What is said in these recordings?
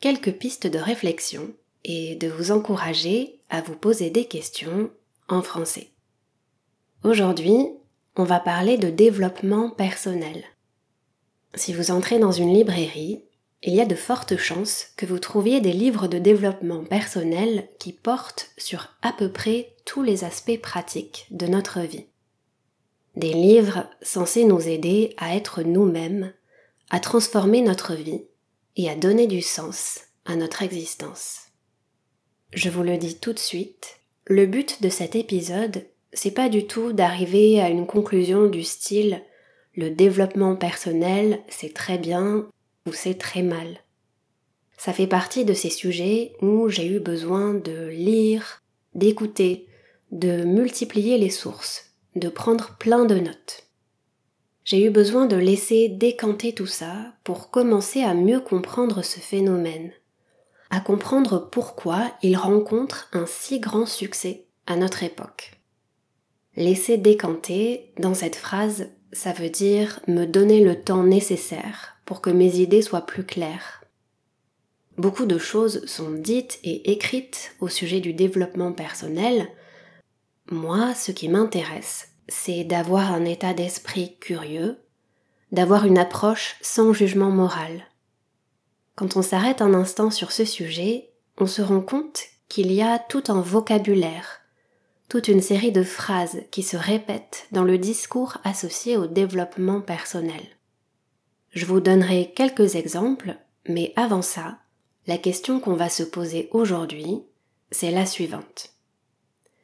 quelques pistes de réflexion et de vous encourager à vous poser des questions en français. Aujourd'hui, on va parler de développement personnel. Si vous entrez dans une librairie, il y a de fortes chances que vous trouviez des livres de développement personnel qui portent sur à peu près tous les aspects pratiques de notre vie. Des livres censés nous aider à être nous-mêmes, à transformer notre vie et à donner du sens à notre existence. Je vous le dis tout de suite, le but de cet épisode, c'est pas du tout d'arriver à une conclusion du style le développement personnel, c'est très bien ou c'est très mal. Ça fait partie de ces sujets où j'ai eu besoin de lire, d'écouter, de multiplier les sources, de prendre plein de notes j'ai eu besoin de laisser décanter tout ça pour commencer à mieux comprendre ce phénomène, à comprendre pourquoi il rencontre un si grand succès à notre époque. Laisser décanter, dans cette phrase, ça veut dire me donner le temps nécessaire pour que mes idées soient plus claires. Beaucoup de choses sont dites et écrites au sujet du développement personnel. Moi, ce qui m'intéresse, c'est d'avoir un état d'esprit curieux, d'avoir une approche sans jugement moral. Quand on s'arrête un instant sur ce sujet, on se rend compte qu'il y a tout un vocabulaire, toute une série de phrases qui se répètent dans le discours associé au développement personnel. Je vous donnerai quelques exemples, mais avant ça, la question qu'on va se poser aujourd'hui, c'est la suivante.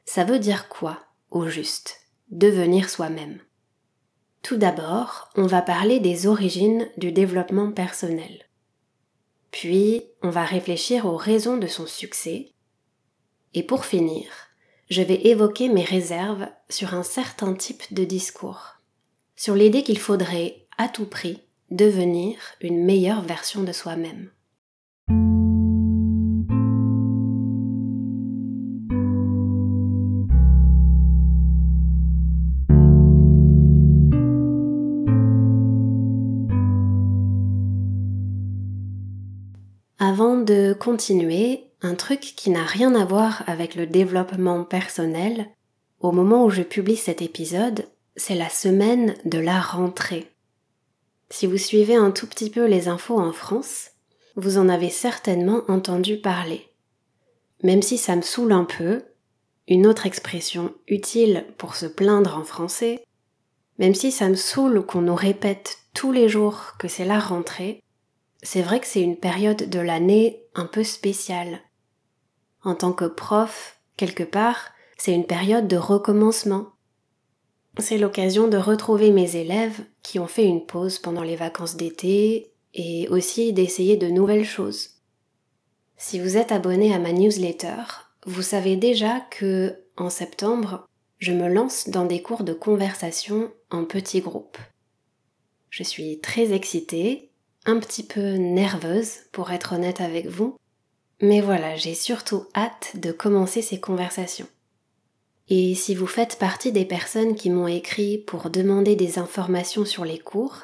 Ça veut dire quoi, au juste? Devenir soi-même. Tout d'abord, on va parler des origines du développement personnel. Puis, on va réfléchir aux raisons de son succès. Et pour finir, je vais évoquer mes réserves sur un certain type de discours, sur l'idée qu'il faudrait, à tout prix, devenir une meilleure version de soi-même. Continuer, un truc qui n'a rien à voir avec le développement personnel, au moment où je publie cet épisode, c'est la semaine de la rentrée. Si vous suivez un tout petit peu les infos en France, vous en avez certainement entendu parler. Même si ça me saoule un peu, une autre expression utile pour se plaindre en français, même si ça me saoule qu'on nous répète tous les jours que c'est la rentrée, c'est vrai que c'est une période de l'année un peu spéciale. En tant que prof, quelque part, c'est une période de recommencement. C'est l'occasion de retrouver mes élèves qui ont fait une pause pendant les vacances d'été et aussi d'essayer de nouvelles choses. Si vous êtes abonné à ma newsletter, vous savez déjà que, en septembre, je me lance dans des cours de conversation en petits groupes. Je suis très excitée un petit peu nerveuse pour être honnête avec vous. Mais voilà, j'ai surtout hâte de commencer ces conversations. Et si vous faites partie des personnes qui m'ont écrit pour demander des informations sur les cours,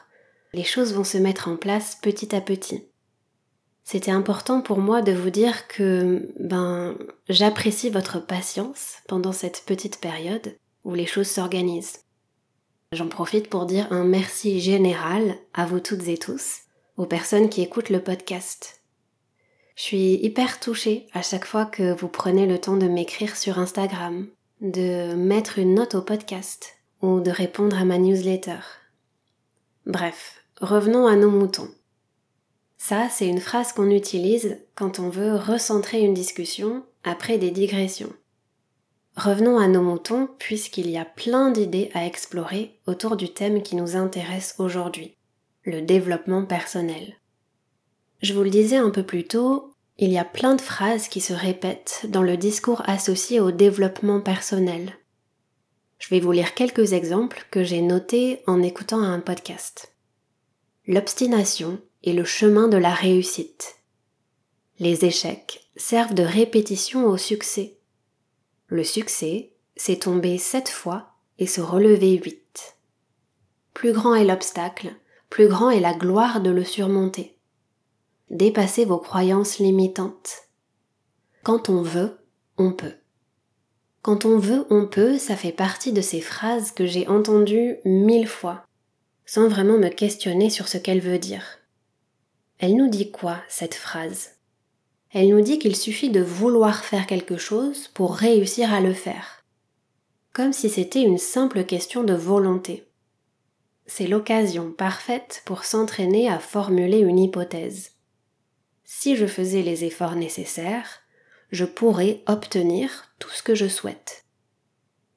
les choses vont se mettre en place petit à petit. C'était important pour moi de vous dire que, ben, j'apprécie votre patience pendant cette petite période où les choses s'organisent. J'en profite pour dire un merci général à vous toutes et tous aux personnes qui écoutent le podcast. Je suis hyper touchée à chaque fois que vous prenez le temps de m'écrire sur Instagram, de mettre une note au podcast ou de répondre à ma newsletter. Bref, revenons à nos moutons. Ça, c'est une phrase qu'on utilise quand on veut recentrer une discussion après des digressions. Revenons à nos moutons puisqu'il y a plein d'idées à explorer autour du thème qui nous intéresse aujourd'hui le développement personnel. Je vous le disais un peu plus tôt, il y a plein de phrases qui se répètent dans le discours associé au développement personnel. Je vais vous lire quelques exemples que j'ai notés en écoutant un podcast. L'obstination est le chemin de la réussite. Les échecs servent de répétition au succès. Le succès, c'est tomber sept fois et se relever huit. Plus grand est l'obstacle, plus grand est la gloire de le surmonter. Dépassez vos croyances limitantes. Quand on veut, on peut. Quand on veut, on peut, ça fait partie de ces phrases que j'ai entendues mille fois, sans vraiment me questionner sur ce qu'elle veut dire. Elle nous dit quoi, cette phrase? Elle nous dit qu'il suffit de vouloir faire quelque chose pour réussir à le faire. Comme si c'était une simple question de volonté. C'est l'occasion parfaite pour s'entraîner à formuler une hypothèse. Si je faisais les efforts nécessaires, je pourrais obtenir tout ce que je souhaite.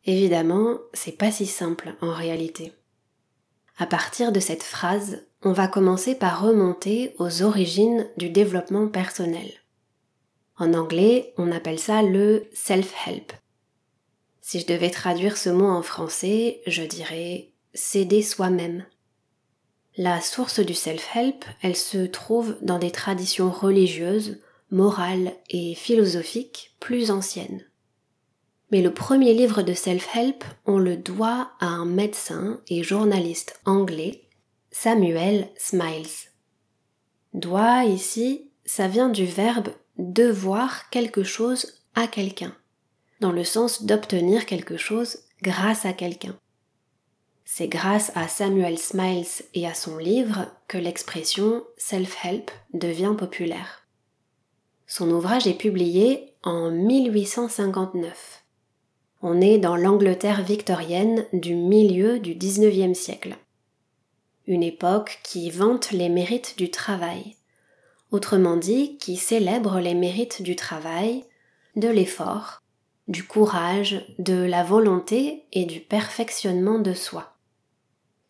Évidemment, c'est pas si simple en réalité. À partir de cette phrase, on va commencer par remonter aux origines du développement personnel. En anglais, on appelle ça le self-help. Si je devais traduire ce mot en français, je dirais s'aider soi-même. La source du self-help, elle se trouve dans des traditions religieuses morale et philosophique plus ancienne. Mais le premier livre de self-help, on le doit à un médecin et journaliste anglais, Samuel Smiles. Doit ici, ça vient du verbe devoir quelque chose à quelqu'un, dans le sens d'obtenir quelque chose grâce à quelqu'un. C'est grâce à Samuel Smiles et à son livre que l'expression self-help devient populaire. Son ouvrage est publié en 1859. On est dans l'Angleterre victorienne du milieu du XIXe siècle. Une époque qui vante les mérites du travail, autrement dit qui célèbre les mérites du travail, de l'effort, du courage, de la volonté et du perfectionnement de soi.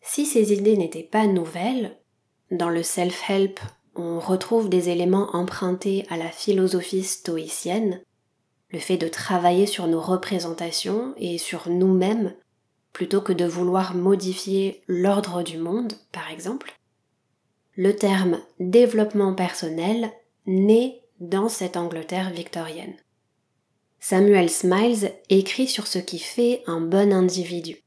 Si ces idées n'étaient pas nouvelles, dans le self-help on retrouve des éléments empruntés à la philosophie stoïcienne, le fait de travailler sur nos représentations et sur nous-mêmes plutôt que de vouloir modifier l'ordre du monde, par exemple. Le terme développement personnel naît dans cette Angleterre victorienne. Samuel Smiles écrit sur ce qui fait un bon individu.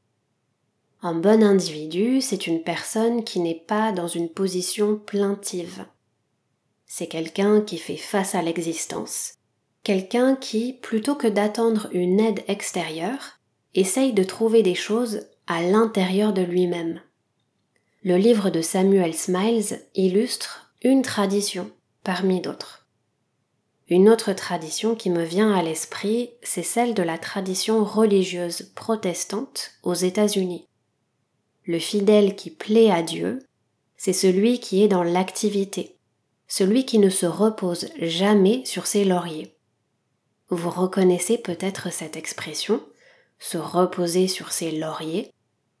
Un bon individu, c'est une personne qui n'est pas dans une position plaintive, c'est quelqu'un qui fait face à l'existence. Quelqu'un qui, plutôt que d'attendre une aide extérieure, essaye de trouver des choses à l'intérieur de lui-même. Le livre de Samuel Smiles illustre une tradition parmi d'autres. Une autre tradition qui me vient à l'esprit, c'est celle de la tradition religieuse protestante aux États-Unis. Le fidèle qui plaît à Dieu, c'est celui qui est dans l'activité, celui qui ne se repose jamais sur ses lauriers. Vous reconnaissez peut-être cette expression, se reposer sur ses lauriers,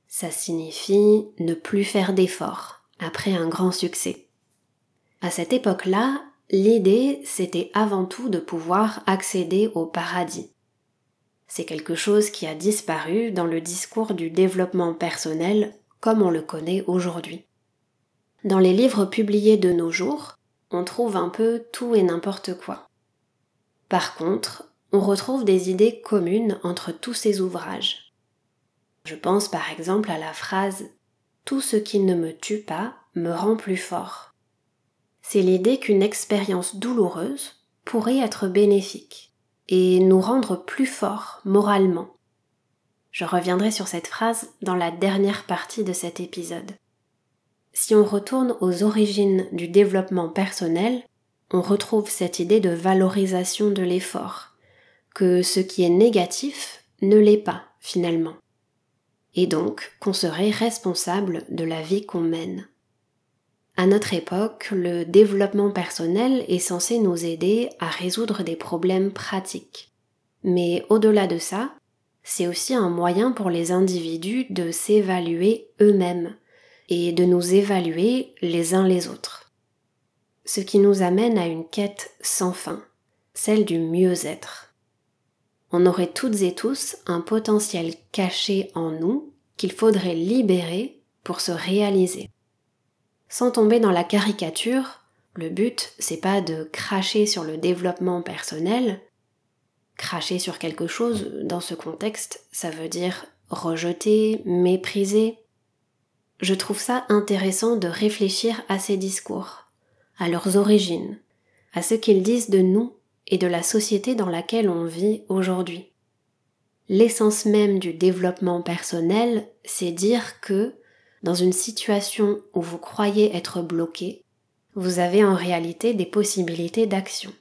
ça signifie ne plus faire d'efforts après un grand succès. À cette époque-là, l'idée c'était avant tout de pouvoir accéder au paradis. C'est quelque chose qui a disparu dans le discours du développement personnel comme on le connaît aujourd'hui. Dans les livres publiés de nos jours, on trouve un peu tout et n'importe quoi. Par contre, on retrouve des idées communes entre tous ces ouvrages. Je pense par exemple à la phrase Tout ce qui ne me tue pas me rend plus fort. C'est l'idée qu'une expérience douloureuse pourrait être bénéfique et nous rendre plus forts moralement. Je reviendrai sur cette phrase dans la dernière partie de cet épisode si on retourne aux origines du développement personnel, on retrouve cette idée de valorisation de l'effort, que ce qui est négatif ne l'est pas finalement, et donc qu'on serait responsable de la vie qu'on mène. À notre époque, le développement personnel est censé nous aider à résoudre des problèmes pratiques. Mais au-delà de ça, c'est aussi un moyen pour les individus de s'évaluer eux-mêmes, et de nous évaluer les uns les autres. ce qui nous amène à une quête sans fin, celle du mieux-être. On aurait toutes et tous un potentiel caché en nous qu'il faudrait libérer pour se réaliser. Sans tomber dans la caricature, le but, c'est pas de cracher sur le développement personnel. Cracher sur quelque chose, dans ce contexte, ça veut dire rejeter, mépriser. Je trouve ça intéressant de réfléchir à ces discours, à leurs origines, à ce qu'ils disent de nous et de la société dans laquelle on vit aujourd'hui. L'essence même du développement personnel, c'est dire que, dans une situation où vous croyez être bloqué, vous avez en réalité des possibilités d'action.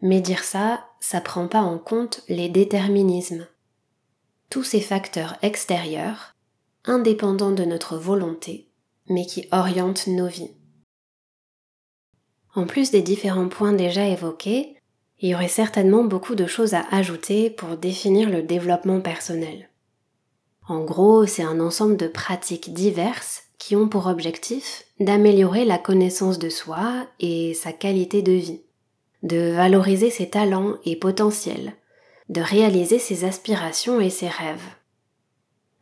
Mais dire ça, ça prend pas en compte les déterminismes. Tous ces facteurs extérieurs, indépendants de notre volonté, mais qui orientent nos vies. En plus des différents points déjà évoqués, il y aurait certainement beaucoup de choses à ajouter pour définir le développement personnel. En gros, c'est un ensemble de pratiques diverses qui ont pour objectif d'améliorer la connaissance de soi et sa qualité de vie, de valoriser ses talents et potentiels, de réaliser ses aspirations et ses rêves.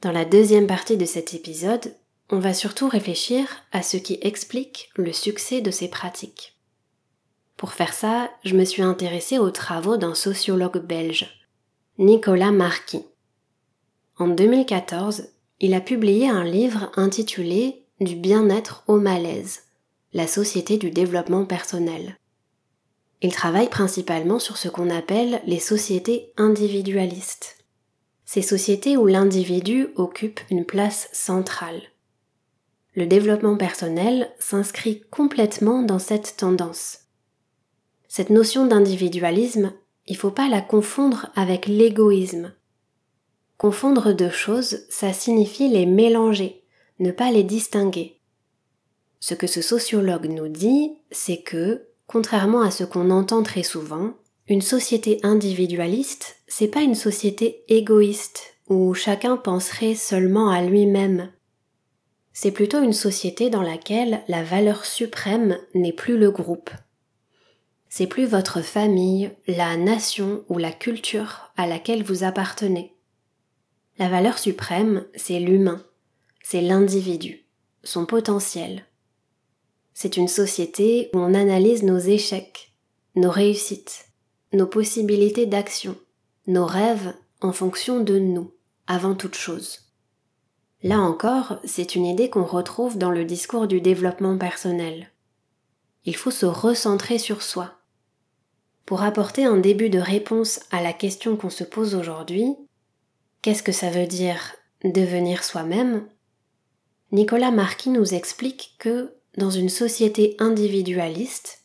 Dans la deuxième partie de cet épisode, on va surtout réfléchir à ce qui explique le succès de ces pratiques. Pour faire ça, je me suis intéressée aux travaux d'un sociologue belge, Nicolas Marquis. En 2014, il a publié un livre intitulé Du bien-être au malaise, la société du développement personnel. Il travaille principalement sur ce qu'on appelle les sociétés individualistes. Ces sociétés où l'individu occupe une place centrale. Le développement personnel s'inscrit complètement dans cette tendance. Cette notion d'individualisme, il faut pas la confondre avec l'égoïsme, Confondre deux choses, ça signifie les mélanger, ne pas les distinguer. Ce que ce sociologue nous dit, c'est que, contrairement à ce qu'on entend très souvent, une société individualiste, c'est pas une société égoïste où chacun penserait seulement à lui-même. C'est plutôt une société dans laquelle la valeur suprême n'est plus le groupe. C'est plus votre famille, la nation ou la culture à laquelle vous appartenez. La valeur suprême, c'est l'humain, c'est l'individu, son potentiel. C'est une société où on analyse nos échecs, nos réussites, nos possibilités d'action, nos rêves en fonction de nous, avant toute chose. Là encore, c'est une idée qu'on retrouve dans le discours du développement personnel. Il faut se recentrer sur soi. Pour apporter un début de réponse à la question qu'on se pose aujourd'hui, Qu'est-ce que ça veut dire devenir soi-même? Nicolas Marquis nous explique que dans une société individualiste,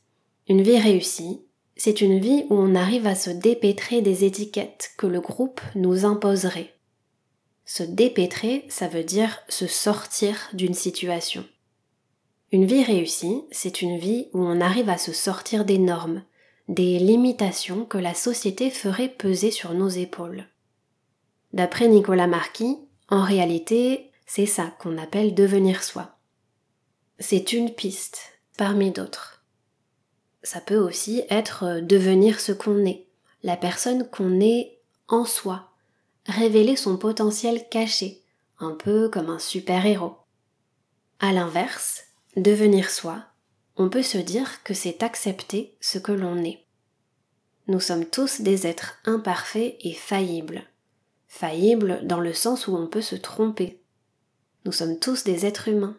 une vie réussie, c'est une vie où on arrive à se dépêtrer des étiquettes que le groupe nous imposerait. Se dépêtrer, ça veut dire se sortir d'une situation. Une vie réussie, c'est une vie où on arrive à se sortir des normes, des limitations que la société ferait peser sur nos épaules. D'après Nicolas Marquis, en réalité, c'est ça qu'on appelle devenir soi. C'est une piste parmi d'autres. Ça peut aussi être devenir ce qu'on est, la personne qu'on est en soi, révéler son potentiel caché, un peu comme un super-héros. À l'inverse, devenir soi, on peut se dire que c'est accepter ce que l'on est. Nous sommes tous des êtres imparfaits et faillibles faillible dans le sens où on peut se tromper. Nous sommes tous des êtres humains.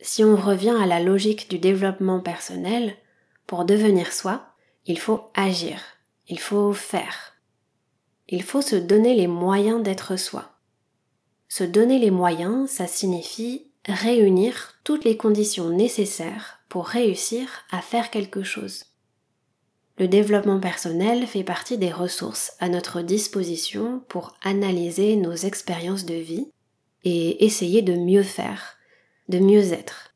Si on revient à la logique du développement personnel, pour devenir soi, il faut agir, il faut faire. Il faut se donner les moyens d'être soi. Se donner les moyens, ça signifie réunir toutes les conditions nécessaires pour réussir à faire quelque chose. Le développement personnel fait partie des ressources à notre disposition pour analyser nos expériences de vie et essayer de mieux faire, de mieux être.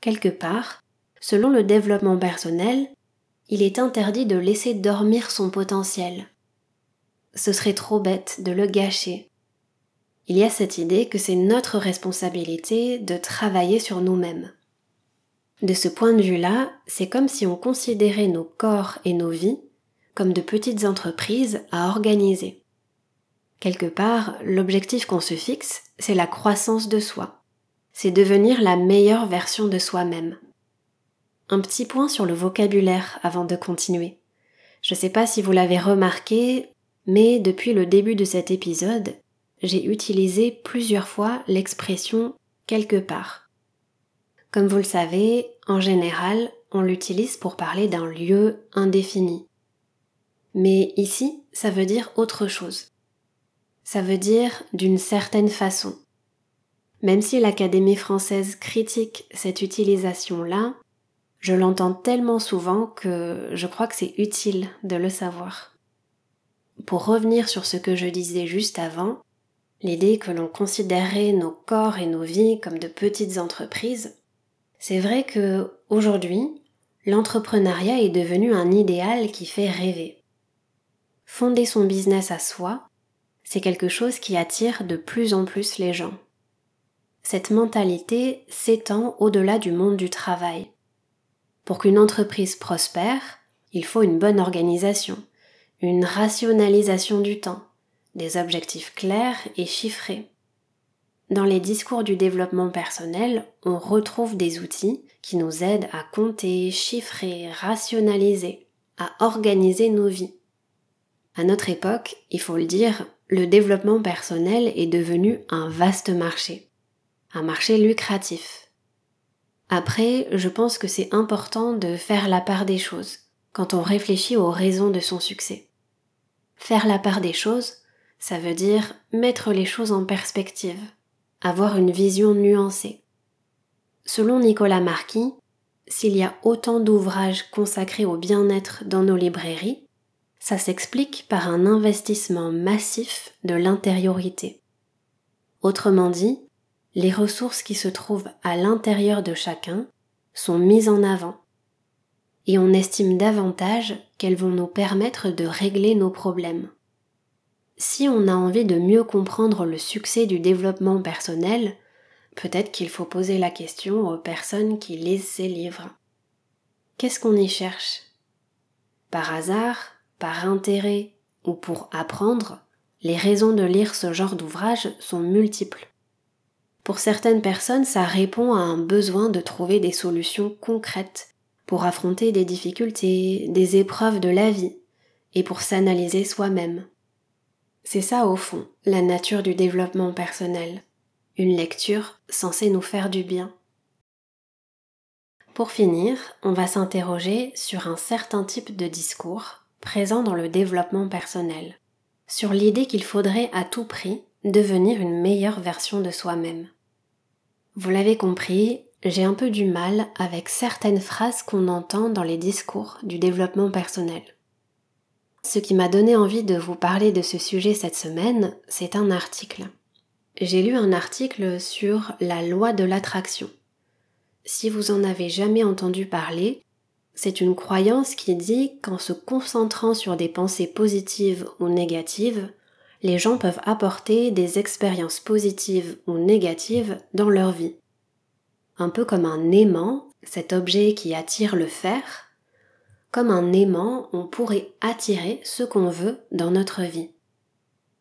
Quelque part, selon le développement personnel, il est interdit de laisser dormir son potentiel. Ce serait trop bête de le gâcher. Il y a cette idée que c'est notre responsabilité de travailler sur nous-mêmes. De ce point de vue-là, c'est comme si on considérait nos corps et nos vies comme de petites entreprises à organiser. Quelque part, l'objectif qu'on se fixe, c'est la croissance de soi. C'est devenir la meilleure version de soi-même. Un petit point sur le vocabulaire avant de continuer. Je ne sais pas si vous l'avez remarqué, mais depuis le début de cet épisode, j'ai utilisé plusieurs fois l'expression quelque part. Comme vous le savez, en général, on l'utilise pour parler d'un lieu indéfini. Mais ici, ça veut dire autre chose. Ça veut dire d'une certaine façon. Même si l'Académie française critique cette utilisation-là, je l'entends tellement souvent que je crois que c'est utile de le savoir. Pour revenir sur ce que je disais juste avant, l'idée que l'on considérerait nos corps et nos vies comme de petites entreprises, c'est vrai que aujourd'hui, l'entrepreneuriat est devenu un idéal qui fait rêver. Fonder son business à soi, c'est quelque chose qui attire de plus en plus les gens. Cette mentalité s'étend au-delà du monde du travail. Pour qu'une entreprise prospère, il faut une bonne organisation, une rationalisation du temps, des objectifs clairs et chiffrés. Dans les discours du développement personnel, on retrouve des outils qui nous aident à compter, chiffrer, rationaliser, à organiser nos vies. À notre époque, il faut le dire, le développement personnel est devenu un vaste marché, un marché lucratif. Après, je pense que c'est important de faire la part des choses quand on réfléchit aux raisons de son succès. Faire la part des choses, ça veut dire mettre les choses en perspective, avoir une vision nuancée. Selon Nicolas Marquis, s'il y a autant d'ouvrages consacrés au bien-être dans nos librairies, ça s'explique par un investissement massif de l'intériorité. Autrement dit, les ressources qui se trouvent à l'intérieur de chacun sont mises en avant et on estime davantage qu'elles vont nous permettre de régler nos problèmes. Si on a envie de mieux comprendre le succès du développement personnel, peut-être qu'il faut poser la question aux personnes qui lisent ces livres. Qu'est-ce qu'on y cherche? Par hasard, par intérêt ou pour apprendre, les raisons de lire ce genre d'ouvrage sont multiples. Pour certaines personnes, ça répond à un besoin de trouver des solutions concrètes pour affronter des difficultés, des épreuves de la vie, et pour s'analyser soi-même. C'est ça au fond, la nature du développement personnel, une lecture censée nous faire du bien. Pour finir, on va s'interroger sur un certain type de discours présent dans le développement personnel, sur l'idée qu'il faudrait à tout prix devenir une meilleure version de soi-même. Vous l'avez compris, j'ai un peu du mal avec certaines phrases qu'on entend dans les discours du développement personnel. Ce qui m'a donné envie de vous parler de ce sujet cette semaine, c'est un article. J'ai lu un article sur la loi de l'attraction. Si vous en avez jamais entendu parler, c'est une croyance qui dit qu'en se concentrant sur des pensées positives ou négatives, les gens peuvent apporter des expériences positives ou négatives dans leur vie. Un peu comme un aimant, cet objet qui attire le fer, comme un aimant, on pourrait attirer ce qu'on veut dans notre vie.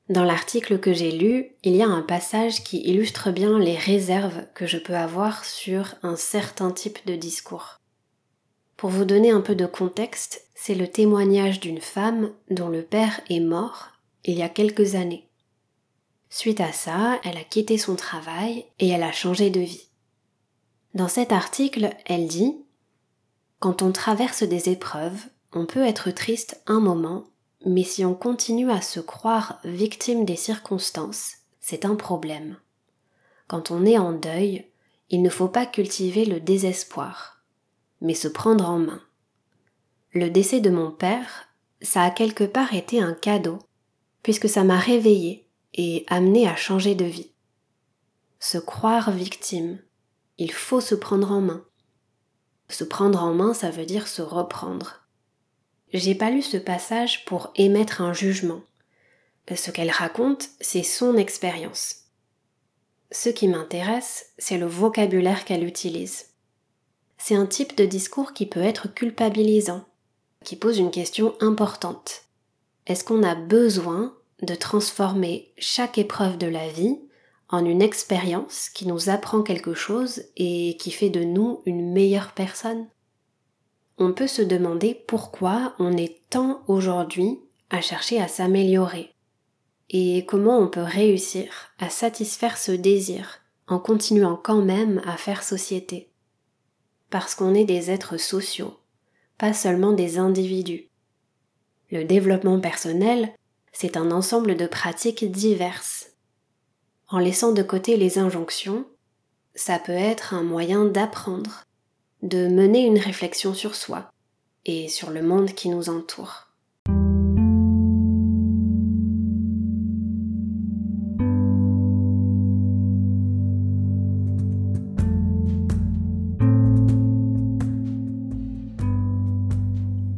Dans l'article que j'ai lu, il y a un passage qui illustre bien les réserves que je peux avoir sur un certain type de discours. Pour vous donner un peu de contexte, c'est le témoignage d'une femme dont le père est mort il y a quelques années. Suite à ça, elle a quitté son travail et elle a changé de vie. Dans cet article, elle dit Quand on traverse des épreuves, on peut être triste un moment, mais si on continue à se croire victime des circonstances, c'est un problème. Quand on est en deuil, il ne faut pas cultiver le désespoir, mais se prendre en main. Le décès de mon père, ça a quelque part été un cadeau puisque ça m'a réveillée et amené à changer de vie. Se croire victime, il faut se prendre en main. Se prendre en main, ça veut dire se reprendre. J'ai pas lu ce passage pour émettre un jugement. Ce qu'elle raconte, c'est son expérience. Ce qui m'intéresse, c'est le vocabulaire qu'elle utilise. c'est un type de discours qui peut être culpabilisant, qui pose une question importante. Est-ce qu'on a besoin de transformer chaque épreuve de la vie en une expérience qui nous apprend quelque chose et qui fait de nous une meilleure personne On peut se demander pourquoi on est tant aujourd'hui à chercher à s'améliorer et comment on peut réussir à satisfaire ce désir en continuant quand même à faire société. Parce qu'on est des êtres sociaux, pas seulement des individus. Le développement personnel, c'est un ensemble de pratiques diverses. En laissant de côté les injonctions, ça peut être un moyen d'apprendre, de mener une réflexion sur soi et sur le monde qui nous entoure.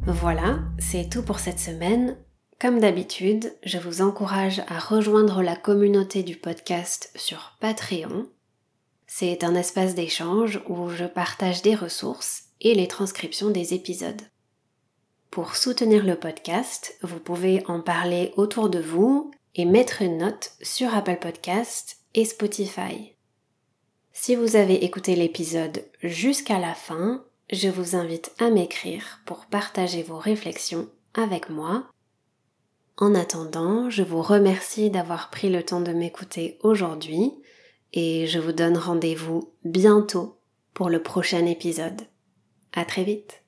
Voilà, c'est tout pour cette semaine. Comme d'habitude, je vous encourage à rejoindre la communauté du podcast sur Patreon. C'est un espace d'échange où je partage des ressources et les transcriptions des épisodes. Pour soutenir le podcast, vous pouvez en parler autour de vous et mettre une note sur Apple Podcast et Spotify. Si vous avez écouté l'épisode jusqu'à la fin, je vous invite à m'écrire pour partager vos réflexions avec moi. En attendant, je vous remercie d'avoir pris le temps de m'écouter aujourd'hui et je vous donne rendez-vous bientôt pour le prochain épisode. À très vite!